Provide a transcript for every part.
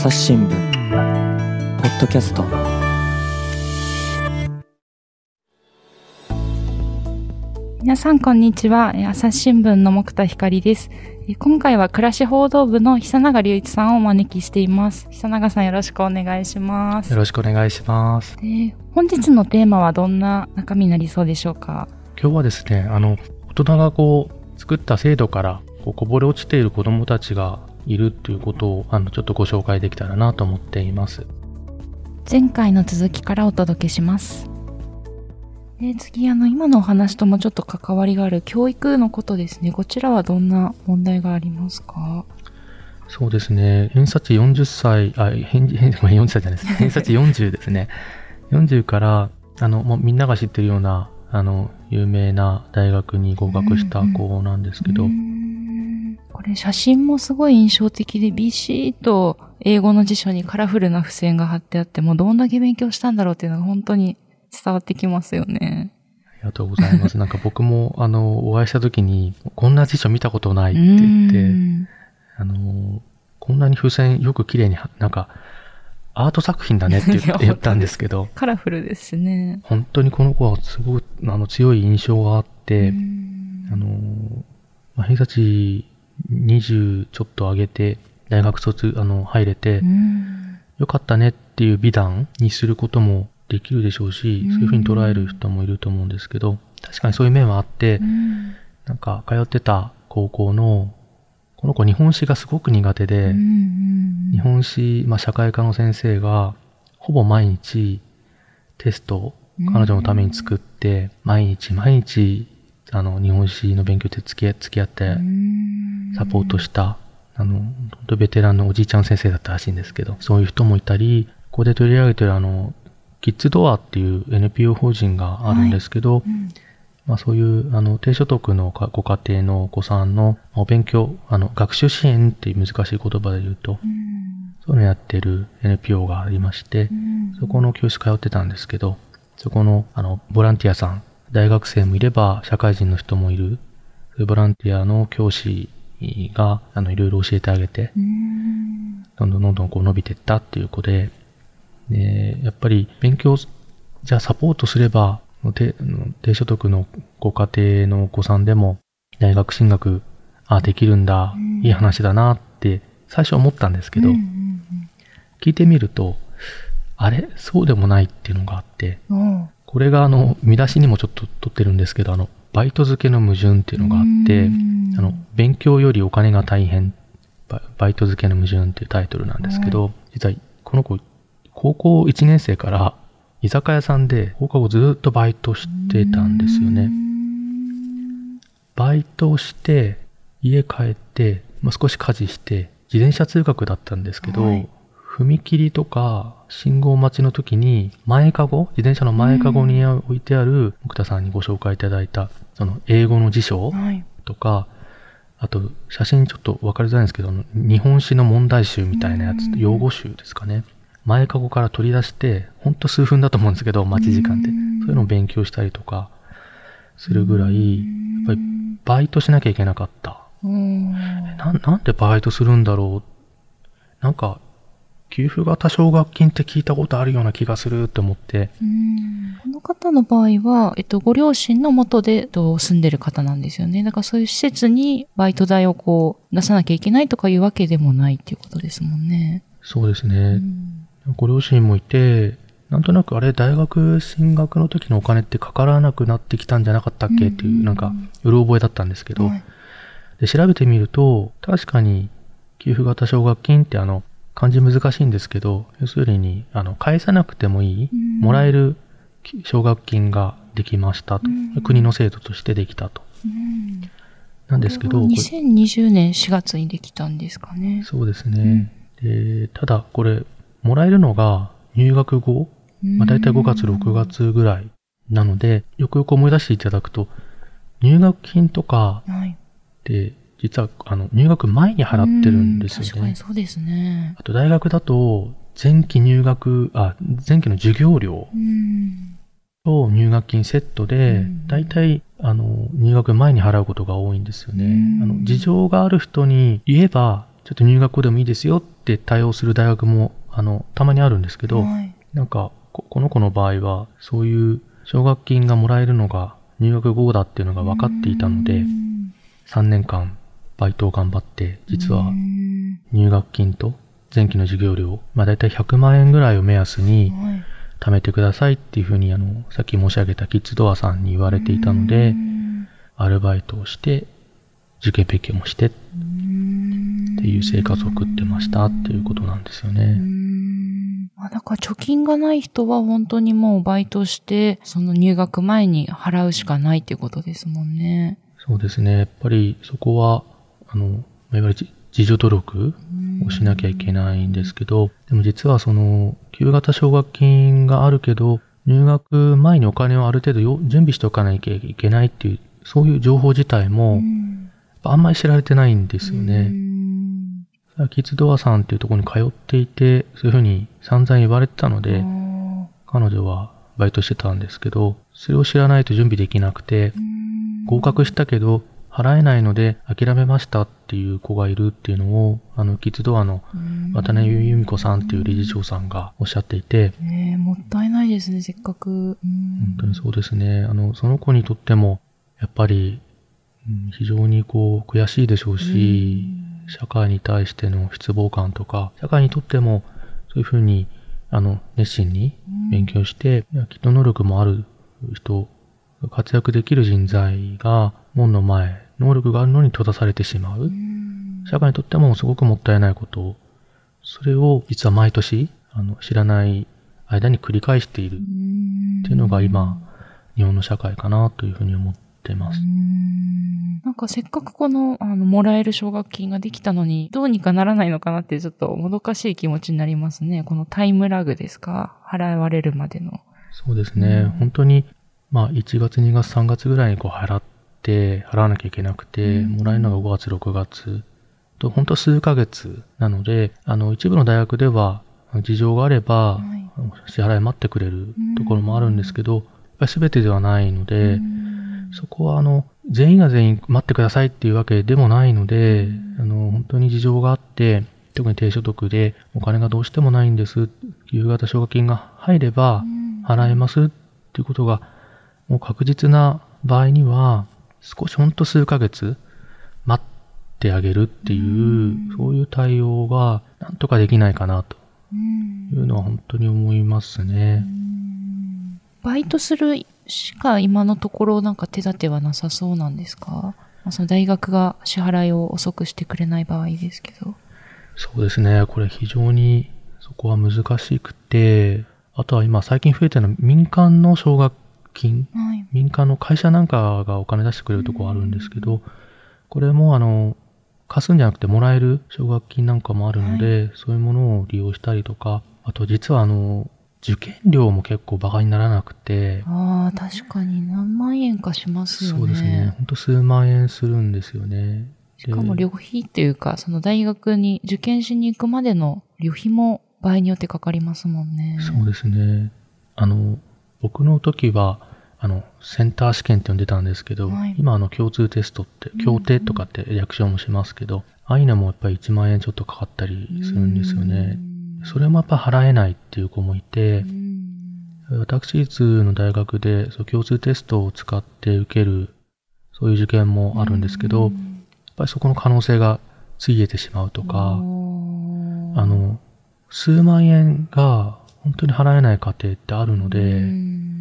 朝日新聞ポッドキャスト。皆さんこんにちは。えー朝日新聞の木田光です。えー今回は暮らし報道部の久永隆一さんをお招きしています。久永さんよろしくお願いします。よろしくお願いします。で本日のテーマはどんな中身になりそうでしょうか？今日はですね、あの、大人がこう、作った制度からこぼれ落ちている子供たちがいるっていうことを、あの、ちょっとご紹介できたらなと思っています。前回の続きからお届けします。で次あの今のお話ともちょっと関わりがある教育のことですね。こちらはどんな問題がありますか？そうですね、偏差値40歳、あ、偏偏ごめん40歳じゃないです。偏差値40ですね。40から、あの、もうみんなが知ってるような、あの、有名な大学に合格した子なんですけど、うーんこれ写真もすごい印象的でビシッと英語の辞書にカラフルな付箋が貼ってあってもうどんだけ勉強したんだろうっていうのが本当に伝わってきますよね。ありがとうございます。なんか僕も、あの、お会いした時に、こんな辞書見たことないって言って、うんあの、こんなに風船よく綺麗には、なんか、アート作品だねって言って言ったんですけど、カラフルですしね。本当にこの子はすごく、あの、強い印象があって、うんあの、まあ、偏差値20ちょっと上げて、大学卒、あの、入れてう、ん。よかったねっていう美談にすることもできるでしょうし、うん。そういうふうに捉える人もいると思うんですけど、確かにそういう面はあってう、ん。なんか通ってた高校の、この子日本史がすごく苦手で、うん日本史、まあ、社会科の先生が、ほぼ毎日テストを彼女のために作って、毎日毎日、あの、日本史の勉強で付き合付き合ってうん。サポートした、あの、本当ベテランのおじいちゃん先生だったらしいんですけど、そういう人もいたり、ここで取り上げてるあの、キッズドアっていう NPO 法人があるんですけど、うん。まあそういう、あの、低所得のかご家庭のお子さんのお勉強、あの、学習支援っていう難しい言葉で言うと、うん。そういうのやってる NPO がありましてう、ん。そこの教室通ってたんですけど、そこの、あの、ボランティアさん、大学生もいれば、社会人の人もいる、そういうボランティアの教師が、あの、いろいろ教えてあげて、うん。どんどんどんどんこう伸びてったっていう子で、で、やっぱり勉強、じゃあサポートすれば、低低所得のご家庭のお子さんでも、大学進学、あ、できるんだうん、いい話だなって、最初思ったんですけど、うん聞いてみると、あれそうでもないっていうのがあって、うん。おこれがあの、見出しにもちょっと取ってるんですけど、あの、バイト付けの矛盾っていうのがあって、うん。あの、勉強よりお金が大変、ババイト付けの矛盾っていうタイトルなんですけど、実はこの子、高校1年生から居酒屋さんで放課後ずっとバイトしてたんですよね。バイトをして、家帰って、まあ、少し家事して、自転車通学だったんですけど、はい。踏切とか信号待ちの時に、前かご、自転車の前かごに置いてある、木田さんにご紹介いただいた、その英語の辞書はいとか、あと、写真ちょっと分かりづらいんですけど、日本史の問題集みたいなやつう、ん用語集ですかね。前かごから取り出して、ほんと数分だと思うんですけど、待ち時間で。うんそういうのを勉強したりとか、するぐらい、やっぱりバイトしなきゃいけなかった。うんななんでバイトするんだろう。なんか、給付型奨学金って聞いたことあるような気がするって思って、うん。この方の場合は、えっと、ご両親の元でえっと住んでる方なんですよね。だからそういう施設にバイト代をこう出さなきゃいけないとかいうわけでもないっていうことですもんね。そうですうね。ん。ご両親もいて、なんとなくあれ、大学進学の時のお金ってかからなくなってきたんじゃなかったっけ？っていう、なんか、うろ覚えだったんですけど、はい。で、調べてみると、確かに、給付型奨学金ってあの、漢字難しいんですけど、要するに、あの、返さなくてもいい、うんもらえる奨学金ができましたと。うん国の制度としてできたと。うんなんですけど、これはこれ2020年4月にできたんですかね。そうですね。で、ただ、これ、もらえるのが入学後、まあ、大体5月、6月ぐらいなので、よくよく思い出していただくと、入学金とかはい。って、実は、あの、入学前に払ってるんですよね。かにそうですね。あと、大学だと、前期入学、あ、前期の授業料うん。と入学金セットでうん、大体、あの、入学前に払うことが多いんですよね。うんあの、事情がある人に言えば、ちょっと入学校でもいいですよって対応する大学も、あの、たまにあるんですけど、はい。なんかこ、この子の場合は、そういう奨学金がもらえるのが入学後だっていうのが分かっていたのうで、ん3年間バイトを頑張って、実はうん入学金と前期の授業料、まあ大体100万円ぐらいを目安にはい貯めてくださいっていうふうに、あの、さっき申し上げたキッズドアさんに言われていたのでう、んアルバイトをして、受験勉強もしてっうんていう生活を送ってましたっていうことなんですようね。んあだから貯金がない人は本当にもうバイトして、その入学前に払うしかないっていうことですもんね。そうですね。やっぱりそこは、あの、まあいわゆる自自助努力をしなきゃいけないんですけど、でも実はその、旧型奨学金があるけど、入学前にお金をある程度よ準備しておかなきゃいけないっていう、そういう情報自体も、うん。あんまり知られてないんですようね。んキッズドアさんっていうところに通っていて、そういうふうに散々言われてたので、彼女はバイトしてたんですけど、それを知らないと準備できなくて、合格したけど、払えないので諦めましたっていう子がいるっていうのを、あの、キッズドアの渡辺由美子さんっていう理事長さんがおっしゃっていて、ねえもったいないですね、せっかく。本本当にそうですね。あの、その子にとっても、やっぱり、うん非常にこう、悔しいでしょうし、社会に対しての失望感とか、社会にとっても、そういうふうに、あの、熱心に勉強して、きっと能力もある人、活躍できる人材が門の前、能力があるのに閉ざされてしまう。社会にとってもすごくもったいないこと。それを実は毎年、あの、知らない間に繰り返しているっていうのが今、日本の社会かなというふうに思ってます。なんかせっかくこの、あの、もらえる奨学金ができたのに、どうにかならないのかなってちょっともどかしい気持ちになりますね。このタイムラグですか？払われるまでの。そうですね。本当に、まあ、1月、2月、3月ぐらいにこう払って、払わなきゃいけなくて、もらえるのが5月、6月。と、本当数ヶ月なので、あの、一部の大学では、事情があれば、はい。支払い待ってくれるところもあるんですけど、やっぱり全てではないので、そこはあの、全員が全員待ってくださいっていうわけでもないので、あの、本当に事情があって、特に低所得でお金がどうしてもないんです、夕方奨学金が入れば払えますっていうことが、もう確実な場合には、少しほんと数ヶ月待ってあげるっていう、そういう対応がなんとかできないかなというのは本当に思いますね。バイトするしか今のところなんか手立てはなさそうなんですか？まあその大学が支払いを遅くしてくれない場合ですけど。そうですね。これ非常にそこは難しくて、あとは今最近増えてるのは民間の奨学金、はい。民間の会社なんかがお金出してくれるところあるんですけど、これもあの、貸すんじゃなくてもらえる奨学金なんかもあるので、そういうものを利用したりとか、あと実はあの、受験料も結構バカにならなくて、ああ、確かに何万円かしますよね。そうですね。ほんと数万円するんですよね。しかも旅費っていうか、その大学に受験しに行くまでの旅費も場合によってかかりますもんね。そうですね。あの、僕の時は、あの、センター試験って呼んでたんですけど、はい。今あの共通テストって、協定とかって略称もしますけど、ああいうのもやっぱり1万円ちょっとかかったりするんですよね。それもやっぱ払えないっていう子もいて、私立の大学でそう共通テストを使って受ける、そういう受験もあるんですけど、やっぱりそこの可能性がついえてしまうとか、あの、数万円が本当に払えない家庭ってあるので、そ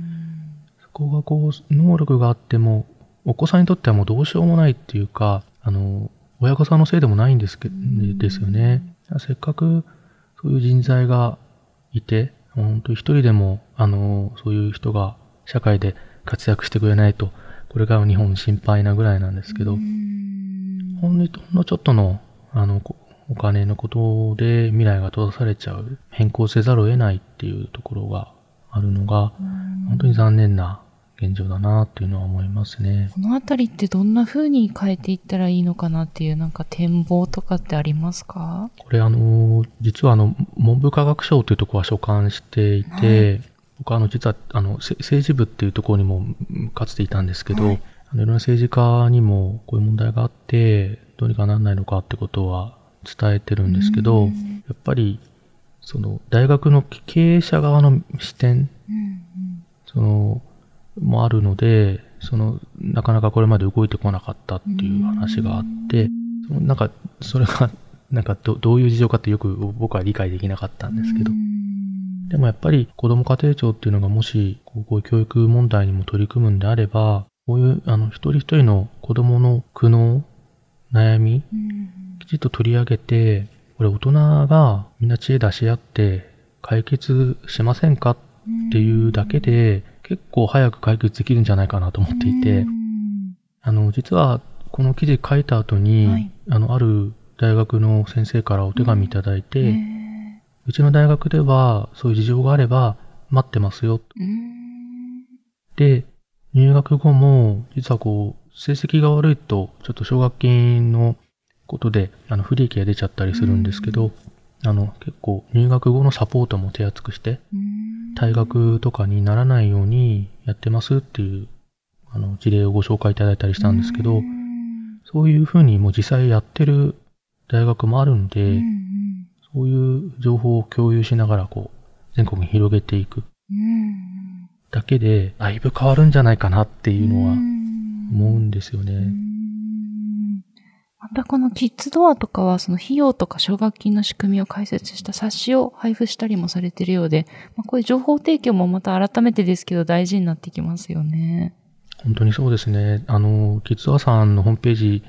こがこう、能力があっても、お子さんにとってはもうどうしようもないっていうか、あの、親御さんのせいでもないんですけど、ですよね。せっかくそういう人材がいて、本当に一人でも、あの、そういう人が社会で活躍してくれないと、これからの日本心配なぐらいなんですけど、ほんのちょっとの、あの、こお金のことで未来が閉ざされちゃう、変更せざるを得ないっていうところがあるのが、本当に残念な現状だなっていうのは思いますね。このあたりってどんな風に変えていったらいいのかなっていうなんか展望とかってありますか？これあの、実はあの、文部科学省というところは所管していて、僕はあの、実はあの、せ政治部っていうところにもうんかつていたんですけど、はい。あのいろんな政治家にもこういう問題があって、どうにかならないのかってことは伝えてるんですけど、やっぱり、その、大学の経営者側の視点、その、もあるので、その、なかなかこれまで動いてこなかったっていう話があって、そのなんか、それが、なんかど、どういう事情かってよく僕は理解できなかったんですけど、でもやっぱり子ども家庭庁っていうのがもし、こう教育問題にも取り組むんであれば、こういう、あの、一人一人の子供の苦悩、悩み、きちっと取り上げて、これ大人がみんな知恵出し合って解決しませんかっていうだけで、結構早く解決できるんじゃないかなと思っていて、あの、実はこの記事書いた後に、はい。あの、ある大学の先生からお手紙いただいて、え。うちの大学ではそういう事情があれば待ってますよ。ーうん。で、入学後も実はこう、成績が悪いとちょっと奨学金のことであの不利益が出ちゃったりするんですけど、あの結構入学後のサポートも手厚くして、うん退学とかにならないようにやってますっていうあの事例をご紹介いただいたりしたんですけど、そういうふうにもう実際やってる大学もあるんで、うん。そういう情報を共有しながらこう、全国に広げていくうん。だけで、だいぶ変わるんじゃないかなっていうのはうん。思うんですよね。うんまたこのキッズドアとかはその費用とか奨学金の仕組みを解説した冊子を配布したりもされているようで、まあ、こういう情報提供もまた改めてですけど大事になってきますよね。本当にそうですね。あの、キッズアさんのホームページ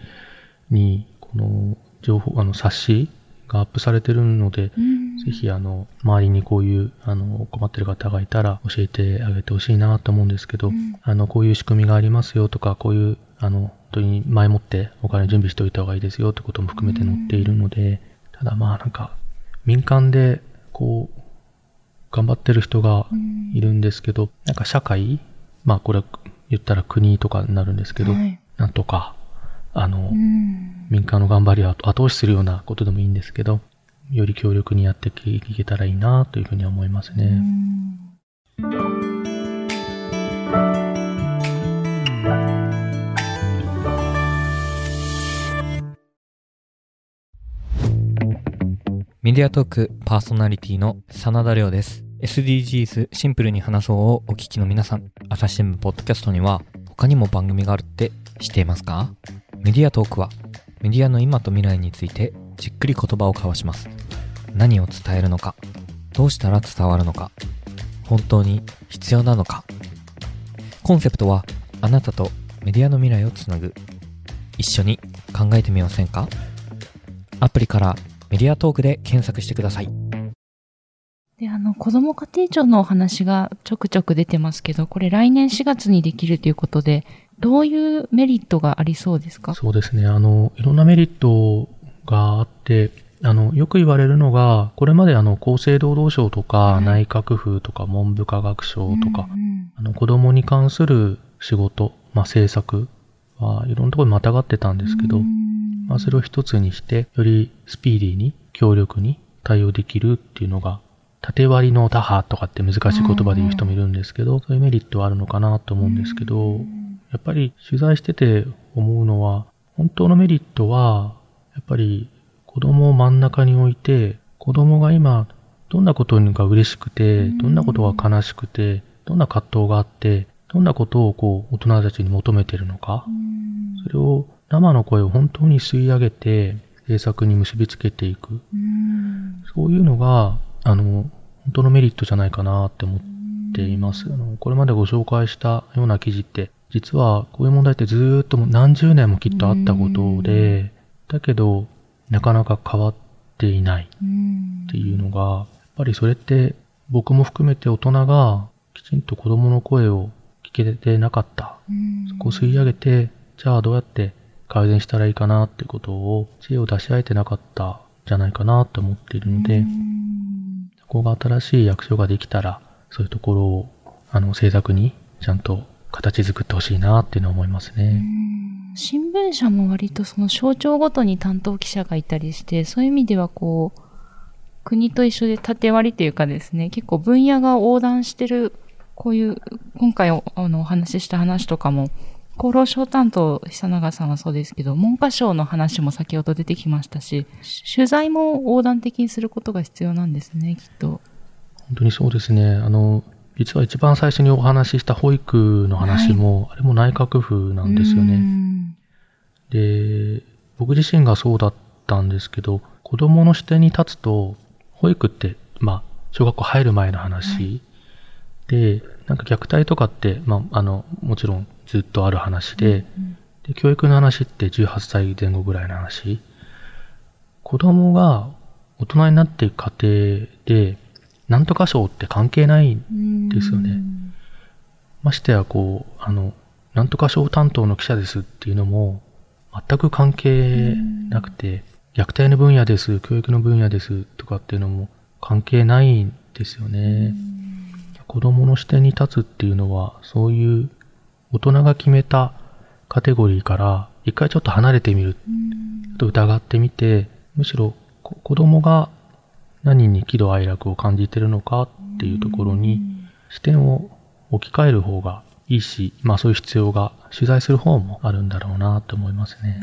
に、この情報、あの、冊子がアップされてるので、うんぜひ、あの、周りにこういう、あの、困ってる方がいたら教えてあげてほしいなと思うんですけど、うんあの、こういう仕組みがありますよとか、こういう、あの、本当に前もってお金準備しておいた方がいいですよってことも含めて載っているので、ただまあなんか、民間で、こう、頑張ってる人がうんいるんですけど、なんか社会、まあこれ言ったら国とかになるんですけど、はい。なんとか、あの、うん。民間の頑張りを後押しするようなことでもいいんですけど、より強力にやっていけたらいいなというふうに思いますうね。メディアトークパーソナリティの真田亮です。SDGs シンプルに話そうをお聞きの皆さん、朝日新聞ポッドキャストには他にも番組があるって知っていますか？メディアトークはメディアの今と未来についてじっくり言葉を交わします。何を伝えるのか、どうしたら伝わるのか、本当に必要なのか。コンセプトはあなたとメディアの未来をつなぐ。一緒に考えてみませんか？アプリからメディアトークで検索してください。で、あの、子供家庭庁のお話がちょくちょく出てますけど、これ来年4月にできるということで、どういうメリットがありそうですか？そうですね。あの、いろんなメリットがあって、あの、よく言われるのが、これまであの、厚生労働省とか、はい内閣府とか、文部科学省とか、うんあの、子供に関する仕事、まあ、政策はいろんなところにまたがってたんですけど、うんまあ、それを一つにして、よりスピーディーに、強力に対応できるっていうのが、縦割りの打破とかって難しい言葉で言う人もいるんですけど、そういうメリットはあるのかなと思うんですけど、やっぱり取材してて思うのは、本当のメリットは、やっぱり子供を真ん中に置いて、子供が今、どんなことが嬉しくて、どんなことが悲しくて、どんな葛藤があって、どんなことをこう、大人たちに求めてるのか、うん。それを生の声を本当に吸い上げて制作に結びつけていく。うんそういうのが、あの、本当のメリットじゃないかなって思っています。あの、これまでご紹介したような記事って、実はこういう問題ってずーっと何十年もきっとあったことで、だけど、なかなか変わっていないうんっていうのが、やっぱりそれって僕も含めて大人がきちんと子供の声を聞けてなかった。うんそこを吸い上げて、じゃあどうやって改善したらいいかなってことを、知恵を出し合えてなかったじゃないかなと思っているので、そこが新しい役所ができたら、そういうところを、あの、制作にちゃんと形作ってほしいなっていうのは思いますね。新聞社も割とその省庁ごとに担当記者がいたりして、そういう意味ではこう、国と一緒で縦割りというかですね、結構分野が横断してる、こういう、今回あのお話しした話とかも、厚労省担当、久永さんはそうですけど、文科省の話も先ほど出てきましたし、取材も横断的にすることが必要なんですね、きっと。本当にそうですね。あの、実は一番最初にお話しした保育の話も、はい、あれも内閣府なんですよね。で、僕自身がそうだったんですけど、子供の視点に立つと、保育って、まあ、小学校入る前の話、はい、で、なんか虐待とかって、まあ、あの、もちろんずっとある話で、うん、で教育の話って18歳前後ぐらいの話。子供が大人になっていく過程で、なんとか賞って関係ないんですよね。ましてや、こう、あの、なんとか賞担当の記者ですっていうのも、全く関係なくて、虐待の分野です、教育の分野ですとかっていうのも関係ないんですよね。子供の視点に立つっていうのは、そういう大人が決めたカテゴリーから一回ちょっと離れてみる。と疑ってみて、むしろ子供が何に喜怒哀楽を感じてるのかっていうところに視点を置き換える方がいいし、まあそういう必要が取材する方もあるんだろうなと思いますね。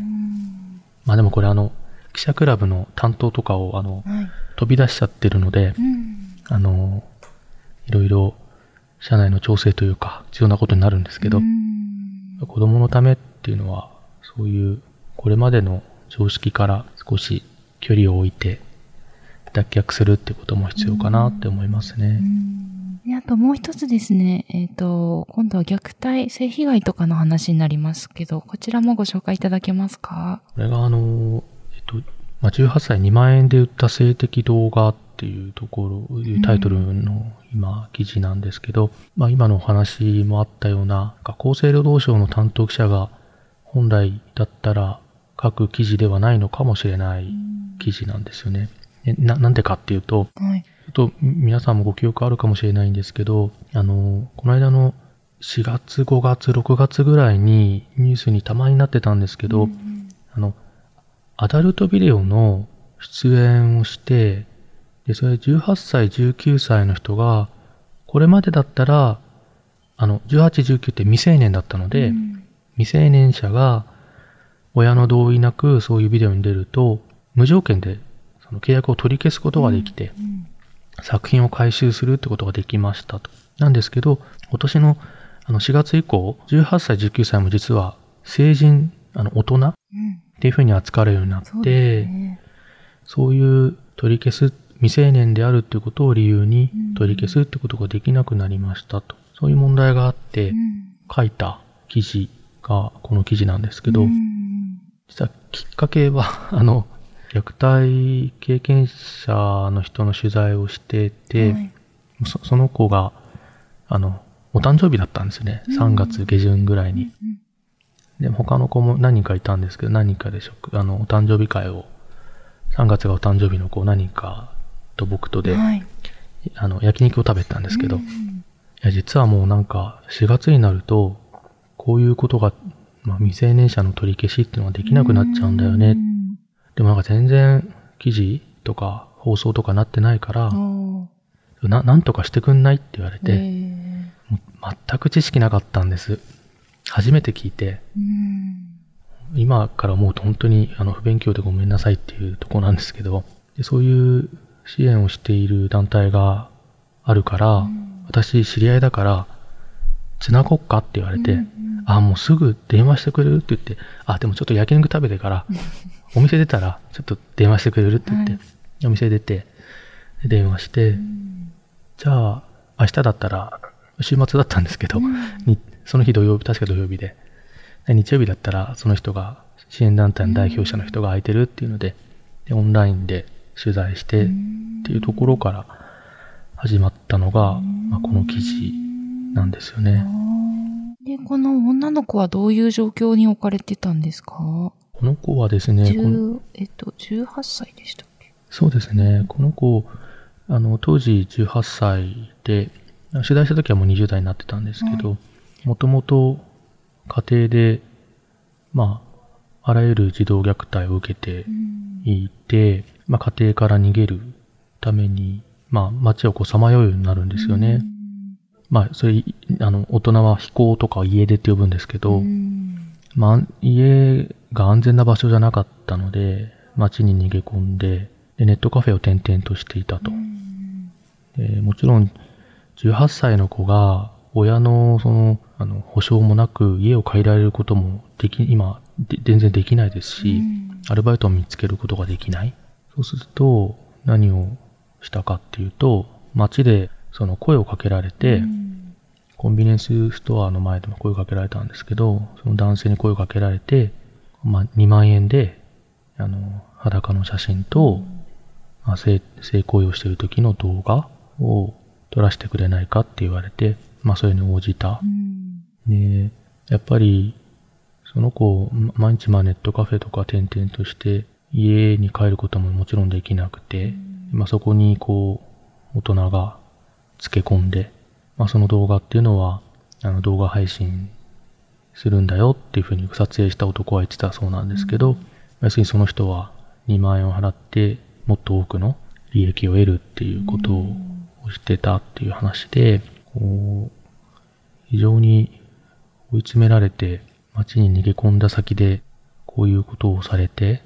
まあでもこれあの、記者クラブの担当とかをあの、はい、飛び出しちゃってるので、あの、いろいろ社内の調整というか必要なことになるんですけど、子供のためっていうのは、そういうこれまでの常識から少し距離を置いて脱却するってことも必要かなって思いますね。であともう一つですね、えっ、ー、と、今度は虐待、性被害とかの話になりますけど、こちらもご紹介いただけますか？これがあの、えっ、と、まあ、18歳2万円で売った性的動画っていうところ、いうタイトルの今、記事なんですけど、まあ今のお話もあったような、厚生労働省の担当記者が本来だったら書く記事ではないのかもしれない記事なんですよね。な、なんでかっていうと、はい、ちょっと皆さんもご記憶あるかもしれないんですけど、あの、この間の4月、5月、6月ぐらいにニュースにたまになってたんですけど、うん、あの、アダルトビデオの出演をして、で、それ18歳、19歳の人が、これまでだったら、あの、18、19って未成年だったので、うん、未成年者が親の同意なくそういうビデオに出ると、無条件でその契約を取り消すことができて、作品を回収するってことができましたと。なんですけど、今年のあの4月以降、18歳、19歳も実は成人、あの大人っていうふうに扱われるようになって、そういう取り消す、未成年であるっていうことを理由に取り消すってことができなくなりましたと。そういう問題があって、書いた記事がこの記事なんですけど、実はきっかけは、あの、虐待経験者の人の取材をしてて、はい、そその子が、あの、お誕生日だったんですね。3月下旬ぐらいに。で、他の子も何人かいたんですけど、何人かで食、あの、お誕生日会を、3月がお誕生日の子何人かと僕とで、はい、あの、焼肉を食べたんですけど、いや、実はもうなんか、4月になると、こういうことが、まあ、未成年者の取り消しっていうのができなくなっちゃうんだよね。でもなんか全然記事とか放送とかなってないから、な、なんとかしてくんないって言われて、全く知識なかったんです。初めて聞いて、今から思うと本当にあの不勉強でごめんなさいっていうとこなんですけど、でそういう支援をしている団体があるから、私知り合いだから、つなごっか？って言われて、うんうん、あ、もうすぐ電話してくれる？って言って、あ、でもちょっと焼肉食べてから、お店出たら、ちょっと電話してくれる？って言って、はい、お店出て、電話して、うん、じゃあ、明日だったら、週末だったんですけど、うん、その日土曜日、確か土曜日で、日曜日だったら、その人が、支援団体の代表者の人が空いてるっていうので、でオンラインで取材してっていうところから始まったのが、まあ、この記事なんですよね。で、この女の子はどういう状況に置かれてたんですか？この子はですね、えっと、18歳でしたっけ？そうですね。この子、あの、当時18歳で、取材した時はもう20代になってたんですけど、もともと家庭で、まあ、あらゆる児童虐待を受けていて、うん、まあ、家庭から逃げるために、まあ、街をこうさまようようになるんですよね。うん、まあ、それ、あの、大人は飛行とか家出って呼ぶんですけど、うんまあ、家が安全な場所じゃなかったので、街に逃げ込んで、で、ネットカフェを転々としていたと。でもちろん、18歳の子が、親の、その、あの、保証もなく家を借りられることもでき、今、で全然できないですし、アルバイトを見つけることができない。そうすると、何をしたかっていうと、街でその声をかけられて、コンビニエンスストアの前でも声をかけられたんですけど、その男性に声をかけられて、まあ、2万円で、あの、裸の写真と、まあ、性、性行為をしている時の動画を撮らせてくれないかって言われて、まあ、それに応じた。で、やっぱり、その子、毎日まあネットカフェとか転々として、家に帰ることももちろんできなくて、まあ、そこにこう、大人がつけ込んで、まあ、その動画っていうのは、あの動画配信するんだよっていうふうに撮影した男は言ってたそうなんですけど、要するにその人は2万円を払ってもっと多くの利益を得るっていうことをしてたっていう話で、こう非常に追い詰められて街に逃げ込んだ先でこういうことをされて、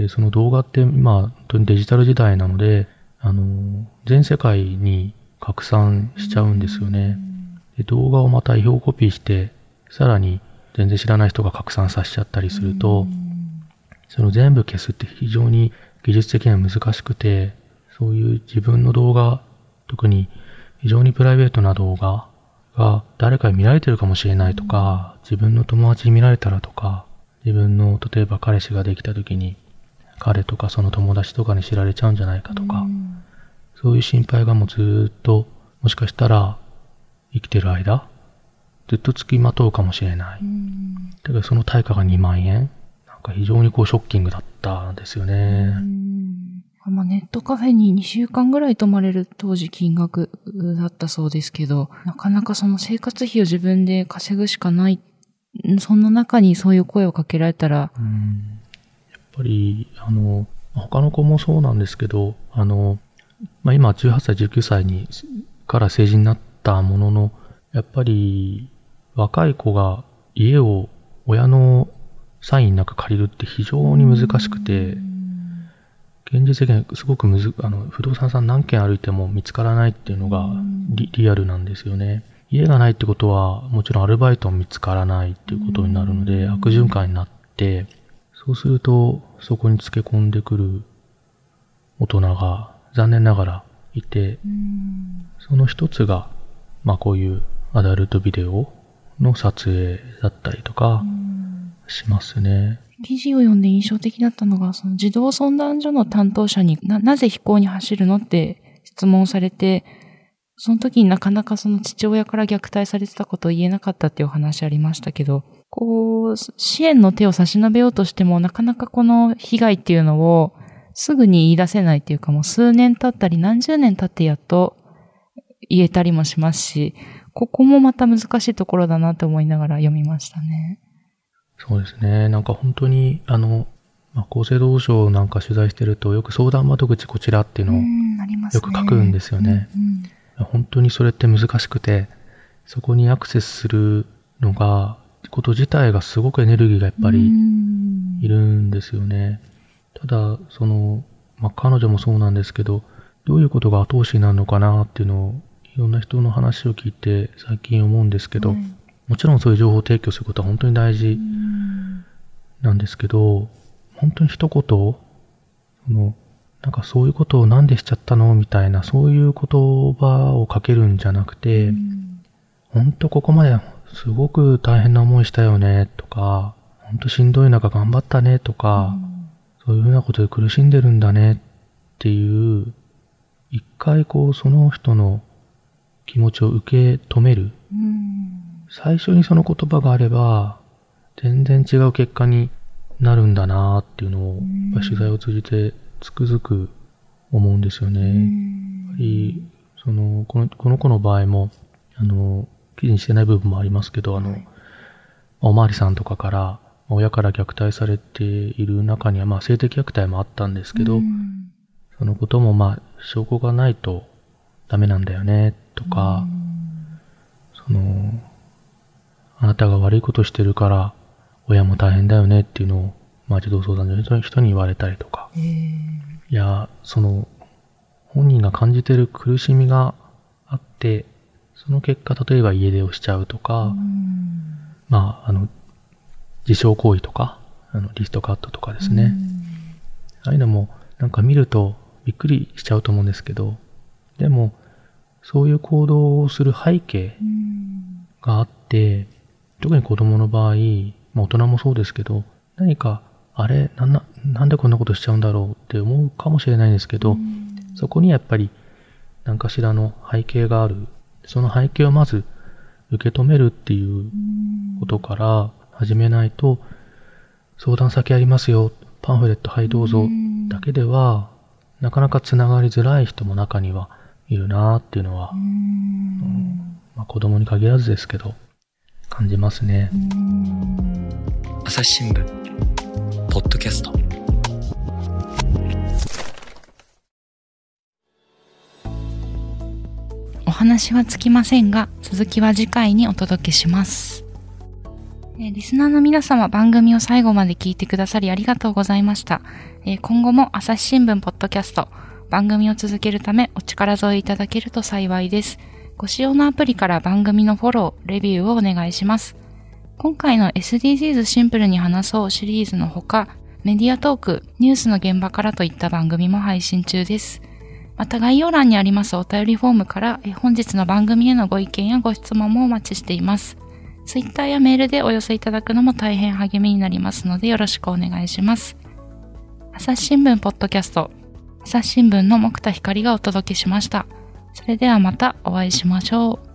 で、その動画って今、本当にデジタル時代なので、あの、全世界に拡散しちゃうんですよね。で動画をまた違法コピーして、さらに全然知らない人が拡散させちゃったりすると、その全部消すって非常に技術的には難しくて、そういう自分の動画、特に非常にプライベートな動画が誰かに見られてるかもしれないとか、自分の友達に見られたらとか、自分の例えば彼氏ができた時に彼とかその友達とかに知られちゃうんじゃないかとか、そういう心配がもうずっと、もしかしたら生きてる間、ずっと付きまとうかもしれない。だからその対価が2万円。なんか非常にこうショッキングだったんですよね。まあ、ネットカフェに2週間ぐらい泊まれる当時金額だったそうですけど、なかなかその生活費を自分で稼ぐしかない。そんな中にそういう声をかけられたら。うんぱり、あの、他の子もそうなんですけど、あの、まあ、今18歳、19歳にから成人になったものの、やっぱり若い子が家を親のサインなく借りるって非常に難しくて、現実的にすごくむず、あの、不動産さん何軒歩いても見つからないっていうのがリリアルなんですよね。家がないってことは、もちろんアルバイトも見つからないっていうことになるので、悪循環になって、そうすると、そこにつけ込んでくる大人が残念ながらいて、その一つが、まあこういうアダルトビデオの撮影だったりとかしますね。記事を読んで印象的だったのが、その児童相談所の担当者にな、なぜ飛行に走るの？って質問されて、その時になかなかその父親から虐待されてたことを言えなかったっていうお話ありましたけど、こう、支援の手を差し伸べようとしても、なかなかこの被害っていうのをすぐに言い出せないっていうか、もう数年経ったり何十年経ってやっと言えたりもしますし、ここもまた難しいところだなと思いながら読みましたね。そうですね。なんか本当に、あの、まあ、厚生労働省なんか取材してると、よく相談窓口こちらっていうのをよく書くんですよね。本当にそれって難しくて、そこにアクセスするのが、こと自体がすごくエネルギーがやっぱりいるんですよね。ただ、その、まあ、彼女もそうなんですけど、どういうことが後押しになるのかなっていうのを、いろんな人の話を聞いて最近思うんですけど、もちろんそういう情報を提供することは本当に大事なんですけど、本当に一言、その、なんかそういうことをなんでしちゃったのみたいな、そういう言葉をかけるんじゃなくて、本当ここまですごく大変な思いしたよね、とか、本当しんどい中頑張ったね、とか、そういうふうなことで苦しんでるんだね、っていう、一回こうその人の気持ちを受け止める。最初にその言葉があれば、全然違う結果になるんだなっていうのを、やっぱ取材を通じてつくづく思うんですよね。やっぱり、その、この、この子の場合も、あの、記事にしてない部分もありますけど、あの、おまわりさんとかから、親から虐待されている中には、まあ、性的虐待もあったんですけど、そのことも、まあ、証拠がないとダメなんだよね、とか、その、あなたが悪いことしてるから、親も大変だよねっていうのを、まあ児童相談所の人に言われたりとか、いや、その、本人が感じてる苦しみがあって、その結果、例えば家出をしちゃうとか、まあ、あの、自傷行為とか、あの、リストカットとかですね。ああいうのも、なんか見るとびっくりしちゃうと思うんですけど、でも、そういう行動をする背景があって、特に子供の場合、まあ大人もそうですけど、何か、あれなんな、なんでこんなことしちゃうんだろうって思うかもしれないんですけど、そこにやっぱり何かしらの背景がある。その背景をまず受け止めるっていうことから始めないと、相談先ありますよ、パンフレットはいどうぞ。だけでは、なかなかつながりづらい人も中にはいるなっていうのは、まあ、子供に限らずですけど、感じますね。朝日新聞ポッドキャスト。話はつきませんが、続きは次回にお届けします。えリスナーの皆様番組を最後まで聞いてくださりありがとうございました。え今後も朝日新聞ポッドキャスト番組を続けるためお力添えいただけると幸いです。ご使用のアプリから番組のフォロー、レビューをお願いします。今回の SDGs シンプルに話そうシリーズのほか、メディアトーク、ニュースの現場からといった番組も配信中です。また概要欄にありますお便りフォームからえ本日の番組へのご意見やご質問もお待ちしています。ツイッターやメールでお寄せいただくのも大変励みになりますのでよろしくお願いします。朝日新聞ポッドキャスト、朝日新聞の木田光がお届けしました。それではまたお会いしましょう。